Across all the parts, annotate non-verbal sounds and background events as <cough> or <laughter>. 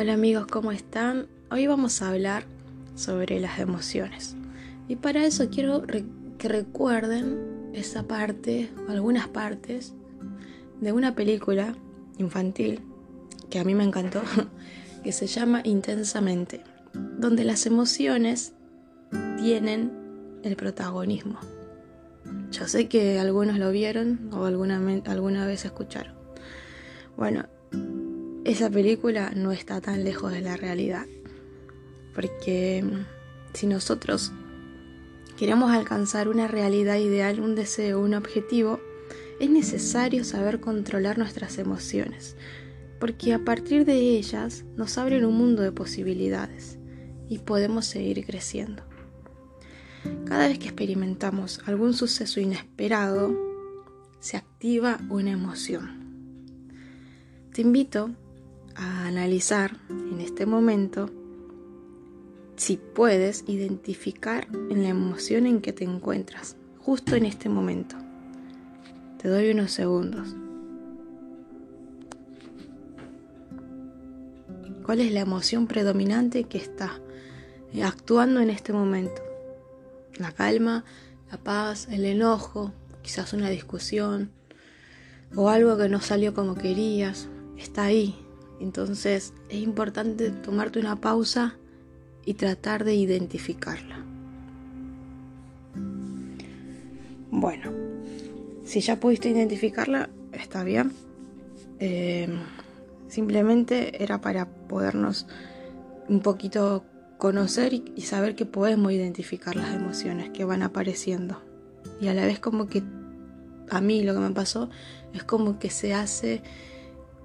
Hola amigos, ¿cómo están? Hoy vamos a hablar sobre las emociones. Y para eso quiero que recuerden esa parte, algunas partes, de una película infantil que a mí me encantó, <laughs> que se llama Intensamente, donde las emociones tienen el protagonismo. Yo sé que algunos lo vieron o alguna, alguna vez escucharon. Bueno, esa película no está tan lejos de la realidad. Porque mm, si nosotros queremos alcanzar una realidad ideal, un deseo, un objetivo, es necesario saber controlar nuestras emociones, porque a partir de ellas nos abren un mundo de posibilidades y podemos seguir creciendo. Cada vez que experimentamos algún suceso inesperado, se activa una emoción. Te invito a analizar en este momento si puedes identificar en la emoción en que te encuentras, justo en este momento. Te doy unos segundos. ¿Cuál es la emoción predominante que está actuando en este momento? La calma, la paz, el enojo, quizás una discusión o algo que no salió como querías. Está ahí, entonces es importante tomarte una pausa y tratar de identificarla. Bueno, si ya pudiste identificarla, está bien. Eh, simplemente era para podernos un poquito conocer y, y saber que podemos identificar las emociones que van apareciendo. Y a la vez como que a mí lo que me pasó es como que se hace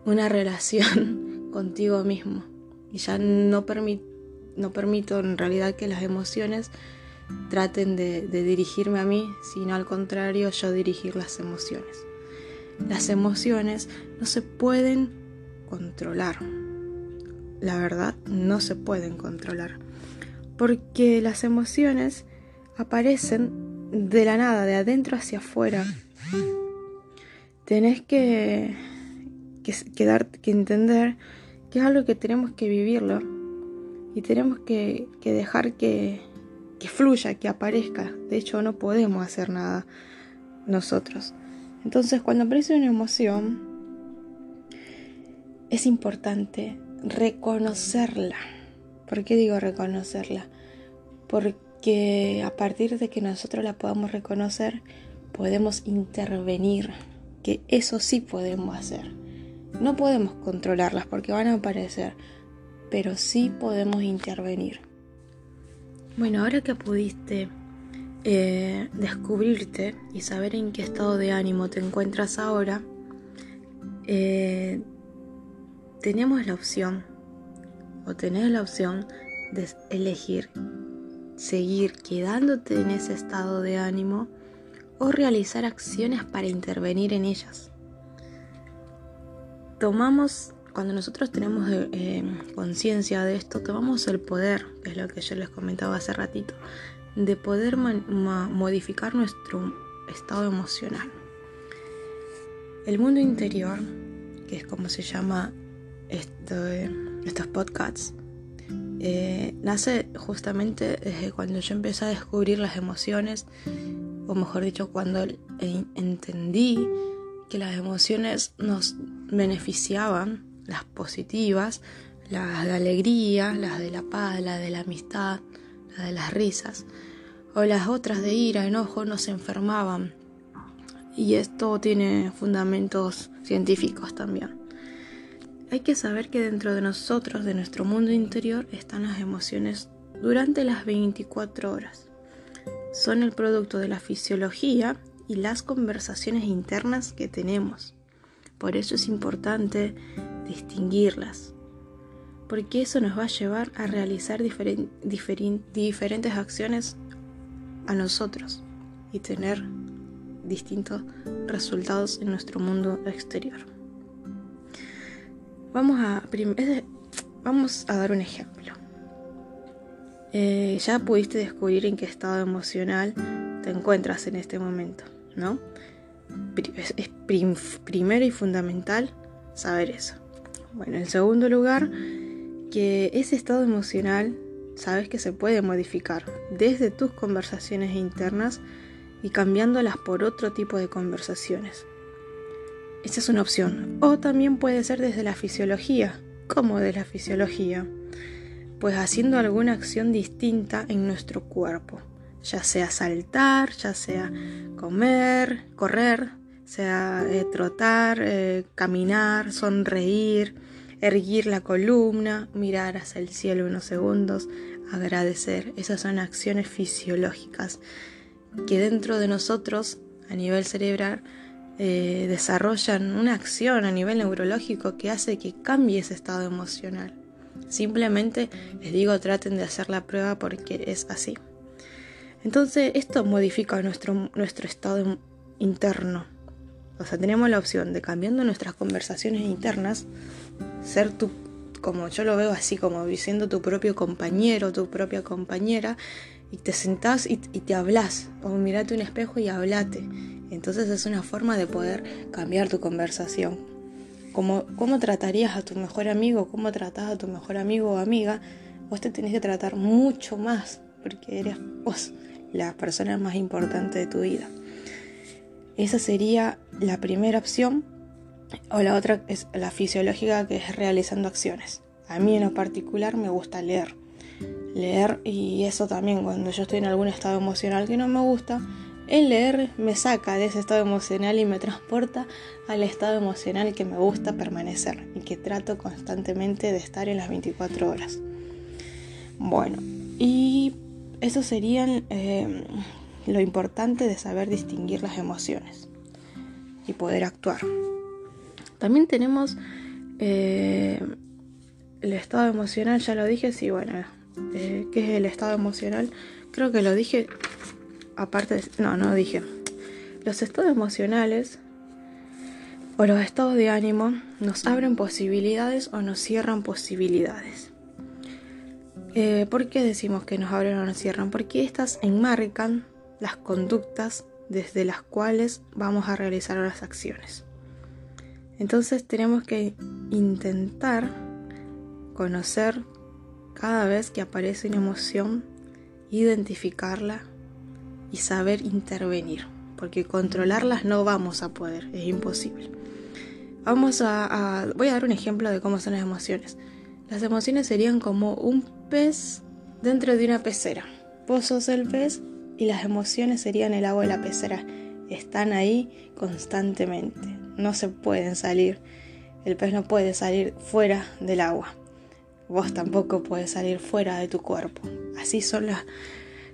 una relación <laughs> contigo mismo. Y ya no, permito en realidad que las emociones traten de, de dirigirme a mí, sino al contrario yo dirigir las emociones. Las emociones no se pueden controlar. La verdad, no se pueden controlar. Porque las emociones aparecen de la nada, de adentro hacia afuera. Tenés que que, dar, que entender que es algo que tenemos que vivirlo y tenemos que, dejar que, que fluya, que aparezca. De hecho, no podemos hacer nada nosotros. Entonces, cuando aparece una emoción, es importante reconocerla. ¿Por qué digo reconocerla? Porque a partir de que nosotros la podamos reconocer, podemos intervenir, que eso sí podemos hacer. No podemos controlarlas porque van a aparecer, pero sí podemos intervenir. Bueno, ahora que pudiste eh, descubrirte y saber en qué estado de ánimo te encuentras ahora, eh, tenemos la opción, o tenés la opción de elegir seguir quedándote en ese estado de ánimo o realizar acciones para intervenir en ellas tomamos, cuando nosotros tenemos eh, eh, conciencia de esto, tomamos el poder, que es lo que yo les comentaba hace ratito, de poder modificar nuestro estado emocional. El mundo interior, que es como se llama estos podcasts, eh, nace justamente desde cuando yo empecé a descubrir las emociones, o mejor dicho, cuando entendí que las emociones nos beneficiaban, las positivas, las de alegría, las de la paz, las de la amistad, las de las risas, o las otras de ira, enojo, nos enfermaban. Y esto tiene fundamentos científicos también. Hay que saber que dentro de nosotros, de nuestro mundo interior, están las emociones durante las 24 horas. Son el producto de la fisiología y las conversaciones internas que tenemos. Por eso es importante distinguirlas, porque eso nos va a llevar a realizar diferentes acciones a nosotros y tener distintos resultados en nuestro mundo exterior. Vamos a, vamos a dar un ejemplo. Eh, ya pudiste descubrir en qué estado emocional te encuentras en este momento, ¿no? Es, primero y fundamental saber eso. Bueno, en segundo lugar, que ese estado emocional sabes que se puede modificar desde tus conversaciones internas y cambiándolas por otro tipo de conversaciones. Esa es una opción. O también puede ser desde la fisiología. ¿Cómo de la fisiología? Pues haciendo alguna acción distinta en nuestro cuerpo. Ya sea saltar, ya sea comer, correr, sea eh, trotar, eh, caminar, sonreír, erguir la columna, mirar hacia el cielo unos segundos, agradecer. Esas son acciones fisiológicas que dentro de nosotros, a nivel cerebral, eh, desarrollan una acción a nivel neurológico que hace que cambie ese estado emocional. Simplemente les digo, traten de hacer la prueba porque es así. Entonces, esto modifica nuestro, nuestro estado interno. O sea, tenemos la opción de cambiando nuestras conversaciones internas, ser tu, como yo lo veo así, como siendo tu propio compañero, tu propia compañera, y te sentás y, te hablas, o mirate un espejo y hablate. Entonces es una forma de poder cambiar tu conversación. Como, ¿Cómo tratarías a tu mejor amigo? ¿Cómo tratás a tu mejor amigo o amiga? Vos te tenés que tratar mucho más, porque eres vos la persona más importante de tu vida. Esa sería la primera opción. O la otra es la fisiológica, que es realizando acciones. A mí en lo particular me gusta leer leer y eso también cuando yo estoy en algún estado emocional que no me gusta, el leer me saca de ese estado emocional y me transporta al estado emocional que me gusta permanecer y que trato constantemente de estar en las 24 horas. Bueno, y eso sería eh, lo importante de saber distinguir las emociones y poder actuar. También tenemos eh, el estado emocional, ya lo dije, sí, bueno, eh, qué es el estado emocional, creo que lo dije aparte, de, no, no dije. Los estados emocionales o los estados de ánimo nos abren posibilidades o nos cierran posibilidades. Eh, ¿Por qué decimos que nos abren o nos cierran? Porque estas enmarcan las conductas desde las cuales vamos a realizar las acciones. Entonces tenemos que intentar conocer cada vez que aparece una emoción, identificarla y saber intervenir, porque controlarlas no vamos a poder, es imposible. Vamos a, voy a dar un ejemplo de cómo son las emociones. Las emociones serían como un pez dentro de una pecera. Vos sos el pez y las emociones serían el agua de la pecera. Están ahí constantemente, no se pueden salir. El pez no puede salir fuera del agua vos tampoco puedes salir fuera de tu cuerpo. Así son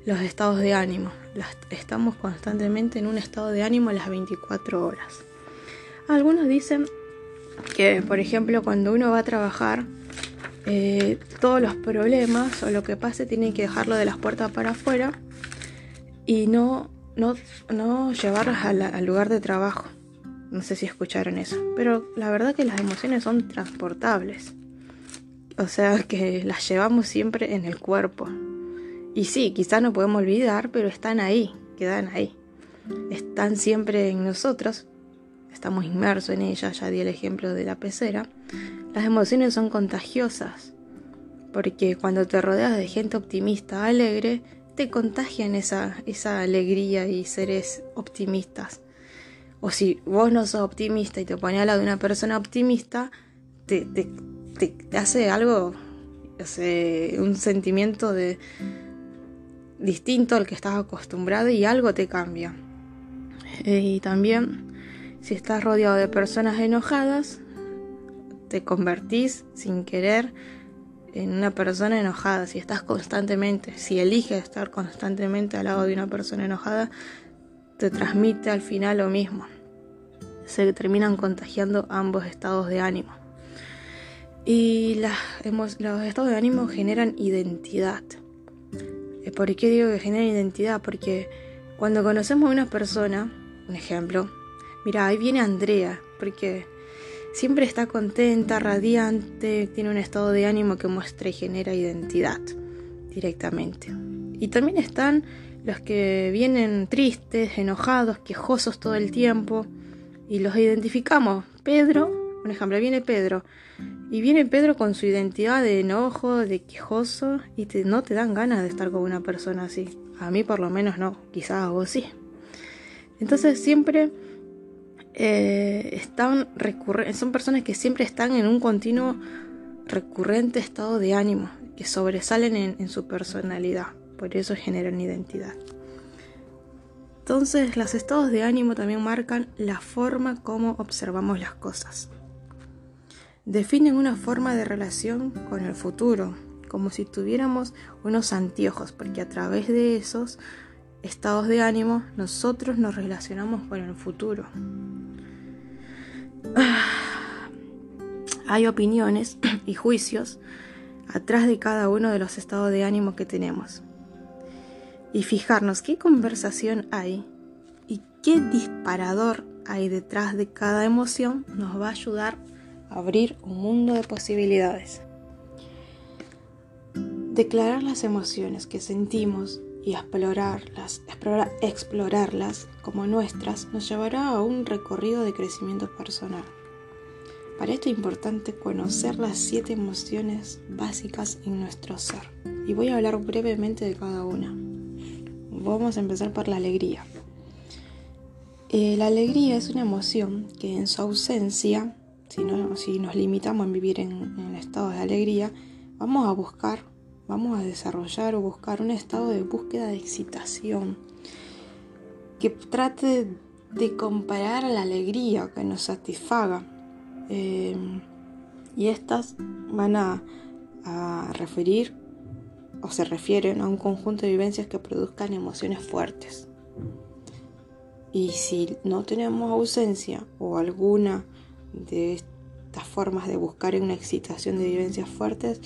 los estados de ánimo. estamos constantemente en un estado de ánimo las 24 horas. Algunos dicen que, por ejemplo, cuando uno va a trabajar, eh, todos los problemas o lo que pase tienen que dejarlo de las puertas para afuera y no, no, no llevarlos al lugar de trabajo. No sé si escucharon eso, pero la verdad que las emociones son transportables. O sea que las llevamos siempre en el cuerpo. Y sí, quizás no podemos olvidar, pero están ahí, quedan ahí. Están siempre en nosotros. Estamos inmersos en ellas, ya di el ejemplo de la pecera. Las emociones son contagiosas, porque cuando te rodeas de gente optimista, alegre, te contagian esa, esa alegría y seres optimistas. O si vos no sos optimista y te pones al lado de una persona optimista, te, te, te, hace algo, un sentimiento de distinto al que estás acostumbrado y algo te cambia. Eh, y también, si estás rodeado de personas enojadas, te convertís sin querer en una persona enojada. Si estás constantemente, si eliges estar constantemente al lado de una persona enojada, te transmite al final lo mismo. Se terminan contagiando ambos estados de ánimo. Y los estados de ánimo generan identidad. Eh, ¿Por qué digo que generan identidad? Porque cuando conocemos a una persona, un ejemplo, mira, ahí viene Andrea, porque siempre está contenta, radiante, tiene un estado de ánimo que muestra y genera identidad directamente. Y también están los que vienen tristes, enojados, quejosos todo el tiempo y los identificamos. Pedro, un ejemplo, viene Pedro Y viene Pedro con su identidad de enojo, de quejoso, y no te dan ganas de estar con una persona así. A mí por lo menos no, quizás a vos sí. Entonces siempre eh, están son personas que siempre están en un continuo recurrente estado de ánimo, que sobresalen en, su personalidad, por eso generan identidad. Entonces los estados de ánimo también marcan la forma como observamos las cosas. Definen una forma de relación con el futuro, como si tuviéramos unos anteojos, porque a través de esos estados de ánimo nosotros nos relacionamos con el futuro. <sighs> Hay opiniones <clears throat> y juicios atrás de cada uno de los estados de ánimo que tenemos. Y fijarnos qué conversación hay y qué disparador hay detrás de cada emoción nos va a ayudar a abrir un mundo de posibilidades. Declarar las emociones que sentimos y explorarlas, explorarlas como nuestras nos llevará a un recorrido de crecimiento personal. Para esto es importante conocer las siete emociones básicas en nuestro ser. Y voy a hablar brevemente de cada una. Vamos a empezar por la alegría. Eh, la alegría es una emoción que en su ausencia, si, no, si nos limitamos a vivir en, en estado de alegría, vamos a buscar, vamos a desarrollar o buscar un estado de búsqueda de excitación que trate de comparar a la alegría, que nos satisfaga Em, y estas van a, referir o se refieren a un conjunto de vivencias que produzcan emociones fuertes. Y si no tenemos ausencia o alguna de estas formas de buscar una excitación de vivencias fuertes,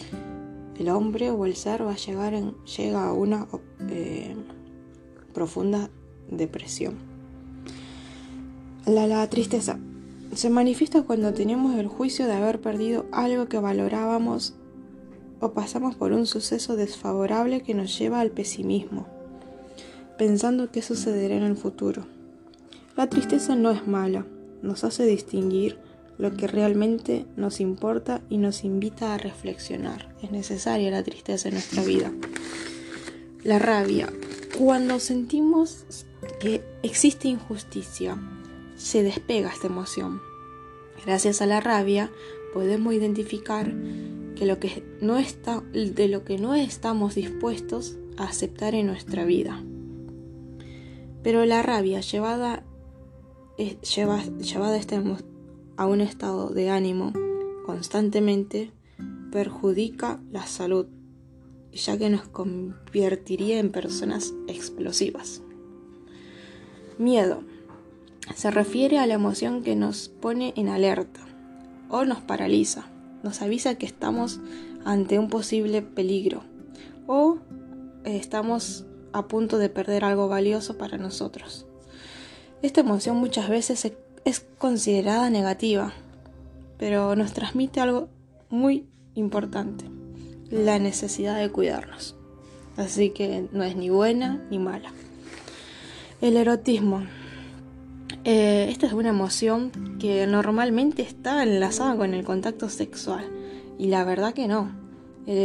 el hombre o el ser va a llegar llega a una eh, profunda depresión. la tristeza se manifiesta cuando tenemos el juicio de haber perdido algo que valorábamos o pasamos por un suceso desfavorable que nos lleva al pesimismo, pensando qué sucederá en el futuro. La tristeza no es mala, nos hace distinguir lo que realmente nos importa y nos invita a reflexionar. Es necesaria la tristeza en nuestra vida. La rabia. Cuando sentimos que existe injusticia, se despega esta emoción. Gracias a la rabia podemos identificar que lo que no está, de lo que no estamos dispuestos a aceptar en nuestra vida. Pero la rabia llevada, llevada este a un estado de ánimo constantemente perjudica la salud, ya que nos convertiría en personas explosivas. Miedo se refiere a la emoción que nos pone en alerta o nos paraliza, nos avisa que estamos ante un posible peligro o estamos a punto de perder algo valioso para nosotros. Esta emoción muchas veces es considerada negativa, pero nos transmite algo muy importante, la necesidad de cuidarnos. Así que no es ni buena ni mala. El erotismo eh, esta es una emoción que normalmente está enlazada con el contacto sexual y la verdad que no. El,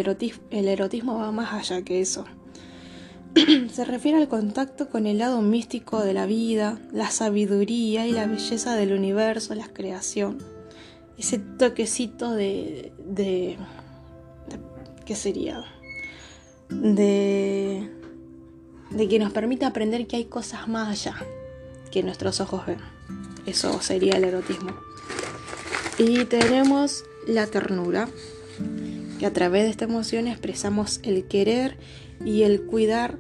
erotismo, va más allá que eso. <clears throat> Se refiere al contacto con el lado místico de la vida, la sabiduría y la belleza del universo, la creación. Ese toquecito de, de, de ¿qué sería? De, de que nos permite aprender que hay cosas más allá, que nuestros ojos ven. Eso sería el erotismo. Y tenemos la ternura, que a través de esta emoción expresamos el querer y el cuidar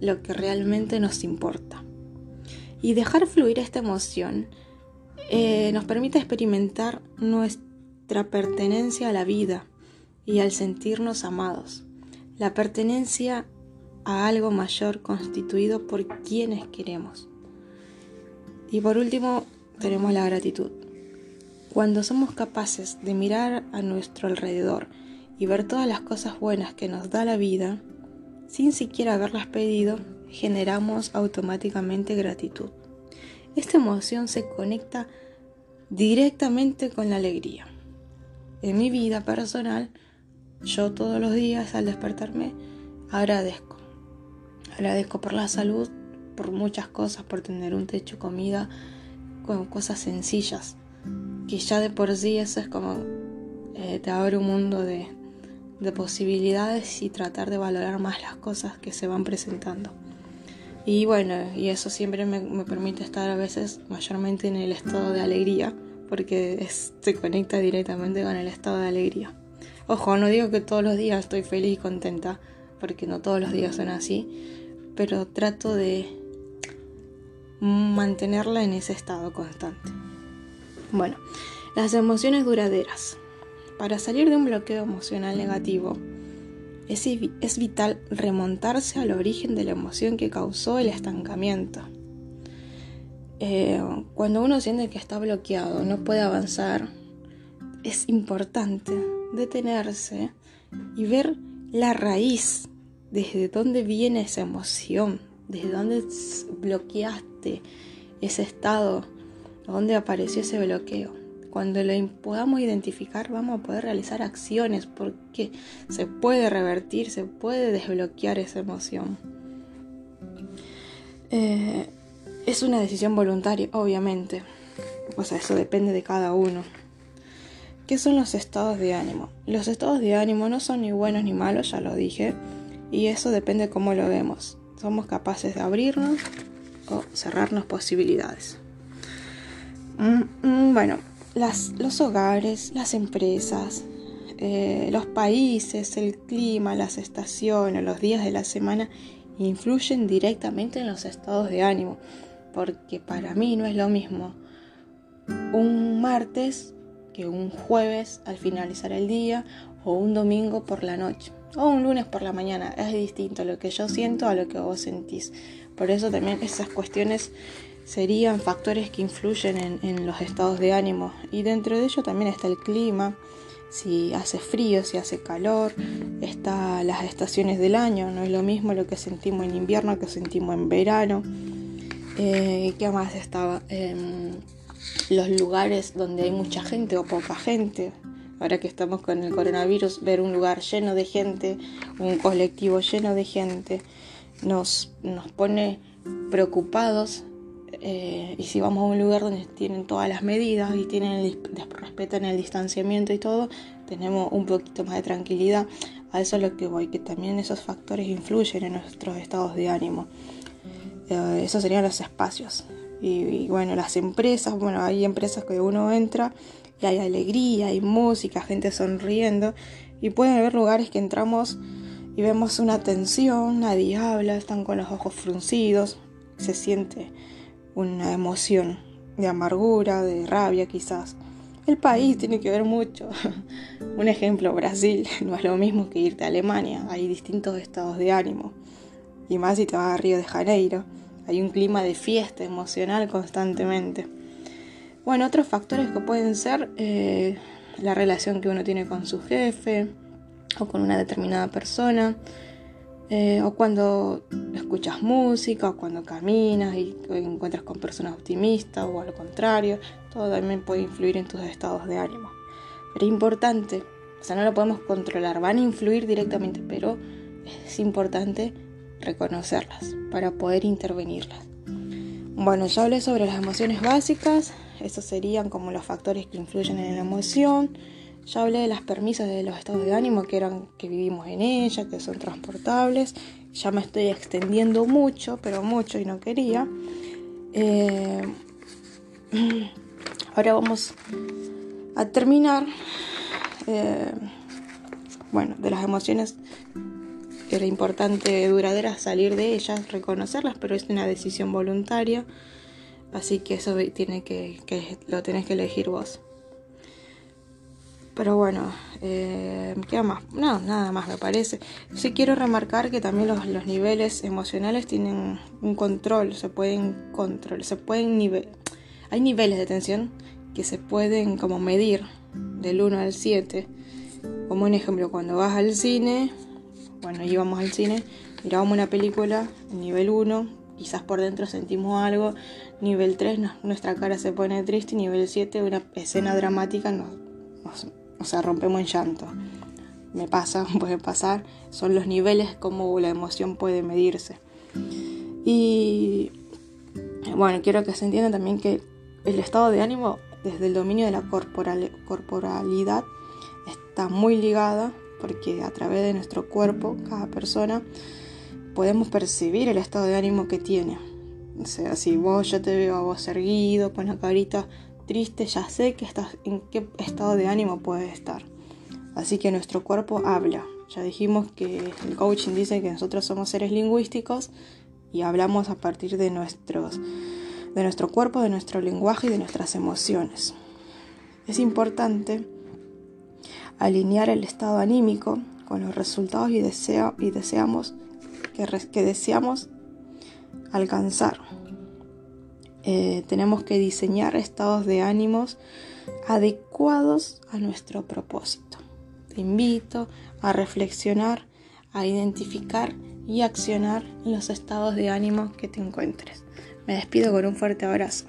lo que realmente nos importa. Y dejar fluir esta emoción eh, nos permite experimentar nuestra pertenencia a la vida y al sentirnos amados. La pertenencia a algo mayor constituido por quienes queremos. Y por último, tenemos la gratitud. Cuando somos capaces de mirar a nuestro alrededor y ver todas las cosas buenas que nos da la vida, sin siquiera haberlas pedido, generamos automáticamente gratitud. Esta emoción se conecta directamente con la alegría. en mi vida personal, yo todos los días al despertarme agradezco. Agradezco por la salud, por muchas cosas, por tener un techo, comida, con cosas sencillas. Que ya de por sí eso es como eh, te abre un mundo de, de posibilidades y tratar de valorar más las cosas que se van presentando. Y bueno, y eso siempre me, permite estar a veces mayormente en el estado de alegría, porque se conecta directamente con el estado de alegría. Ojo, no digo que todos los días estoy feliz y contenta, porque no todos los días son así, pero trato de mantenerla en ese estado constante. Bueno, las emociones duraderas. Para salir de un bloqueo emocional negativo, es, vital remontarse al origen de la emoción que causó el estancamiento. Eh, cuando uno siente que está bloqueado, no puede avanzar, es importante detenerse y ver la raíz, desde dónde viene esa emoción, desde dónde bloqueaste ese estado, dónde apareció ese bloqueo. Cuando lo podamos identificar vamos a poder realizar acciones porque se puede revertir, se puede desbloquear esa emoción. Eh, es una decisión voluntaria, obviamente. O sea, eso depende de cada uno. ¿Qué son los estados de ánimo? Los estados de ánimo no son ni buenos ni malos, ya lo dije, y eso depende de cómo lo vemos. Somos capaces de abrirnos o cerrarnos posibilidades. Mm, mm, bueno, los hogares, las empresas, eh, los países, el clima, las estaciones, los días de la semana influyen directamente en los estados de ánimo, porque para mí no es lo mismo un martes que un jueves al finalizar el día o un domingo por la noche o un lunes por la mañana. Es distinto lo que yo siento a lo que vos sentís. Por eso también esas cuestiones serían factores que influyen en, los estados de ánimo y dentro de ello también está el clima, si hace frío, si hace calor, está las estaciones del año, no es lo mismo lo que sentimos en invierno que sentimos en verano. Eh, ¿Qué más estaba? Em, los lugares donde hay mucha gente o poca gente. Ahora que estamos con el coronavirus, ver un lugar lleno de gente, un colectivo lleno de gente, nos, nos pone preocupados eh, y si vamos a un lugar donde tienen todas las medidas y tienen respetan el distanciamiento y todo, tenemos un poquito más de tranquilidad. A eso es lo que voy, que también esos factores influyen en nuestros estados de ánimo. Eh, esos serían los espacios. Y, bueno, las empresas, bueno, hay empresas que uno entra y hay alegría, hay música, gente sonriendo. Y pueden haber lugares que entramos y vemos una tensión, nadie habla, están con los ojos fruncidos, se siente una emoción de amargura, de rabia quizás. El país tiene que ver mucho. <laughs> Un ejemplo, Brasil <laughs> no es lo mismo que irte a Alemania. Hay distintos estados de ánimo. Y más si te vas a Río de Janeiro. Hay un clima de fiesta emocional constantemente. Bueno, otros factores que pueden ser eh, la relación que uno tiene con su jefe o con una determinada persona, eh, o cuando escuchas música, o cuando caminas y encuentras con personas optimistas, o al contrario, todo también puede influir en tus estados de ánimo. Pero es importante, o sea, no lo podemos controlar, van a influir directamente, pero es importante reconocerlas para poder intervenirlas. Bueno, ya hablé sobre las emociones básicas, estos serían como los factores que influyen en la emoción. Ya hablé de las permisas de los estados de ánimo que eran que vivimos en ella, que son transportables. Ya me estoy extendiendo mucho, pero mucho y no quería. Eh, <clears throat> ahora vamos a terminar. Eh, bueno, de las emociones era importante duradera salir de ellas, reconocerlas, pero es una decisión voluntaria. Así que eso tiene que, que lo tenés que elegir vos. Pero bueno, eh, ¿qué más? No, nada más me parece. Sí quiero remarcar que también los, niveles emocionales tienen un control, se pueden control, se pueden nivel, hay niveles de tensión que se pueden como medir del 1 al 7. Como un ejemplo, cuando vas al cine, bueno, íbamos al cine, mirábamos una película, nivel 1, quizás por dentro sentimos algo, nivel 3 nuestra cara se pone triste, nivel 7 una escena dramática nos o sea, rompemos en llanto. Me pasa, <laughs> puede pasar, son los niveles como la emoción puede medirse. Y bueno, quiero que se entienda también que el estado de ánimo desde el dominio de la corporalidad está muy ligada porque a través de nuestro cuerpo, cada persona, podemos percibir el estado de ánimo que tiene. O sea, si vos yo te veo a vos erguido, con la carita triste, ya sé que estás, en qué estado de ánimo puedes estar. Así que nuestro cuerpo habla. Ya dijimos que el coaching dice que nosotros somos seres lingüísticos y hablamos a partir de, nuestros, de nuestro cuerpo, de nuestro lenguaje y de nuestras emociones. Es importante alinear el estado anímico con los resultados y, y deseamos que, que, deseamos alcanzar. Eh, tenemos que diseñar estados de ánimos adecuados a nuestro propósito. Te invito a reflexionar, a identificar y accionar los estados de ánimo que te encuentres. Me despido con un fuerte abrazo.